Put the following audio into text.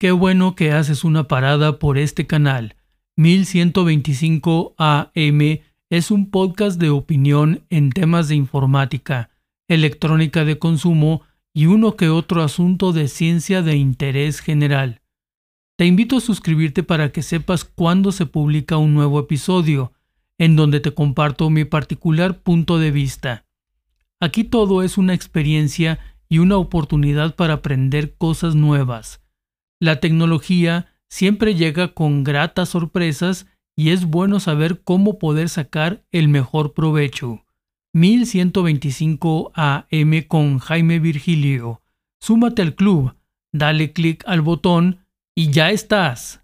Qué bueno que haces una parada por este canal. 1125 AM es un podcast de opinión en temas de informática, electrónica de consumo y uno que otro asunto de ciencia de interés general. Te invito a suscribirte para que sepas cuándo se publica un nuevo episodio, en donde te comparto mi particular punto de vista. Aquí todo es una experiencia y una oportunidad para aprender cosas nuevas. La tecnología siempre llega con gratas sorpresas y es bueno saber cómo poder sacar el mejor provecho. 1125 AM con Jaime Virgilio. Súmate al club, dale clic al botón y ya estás.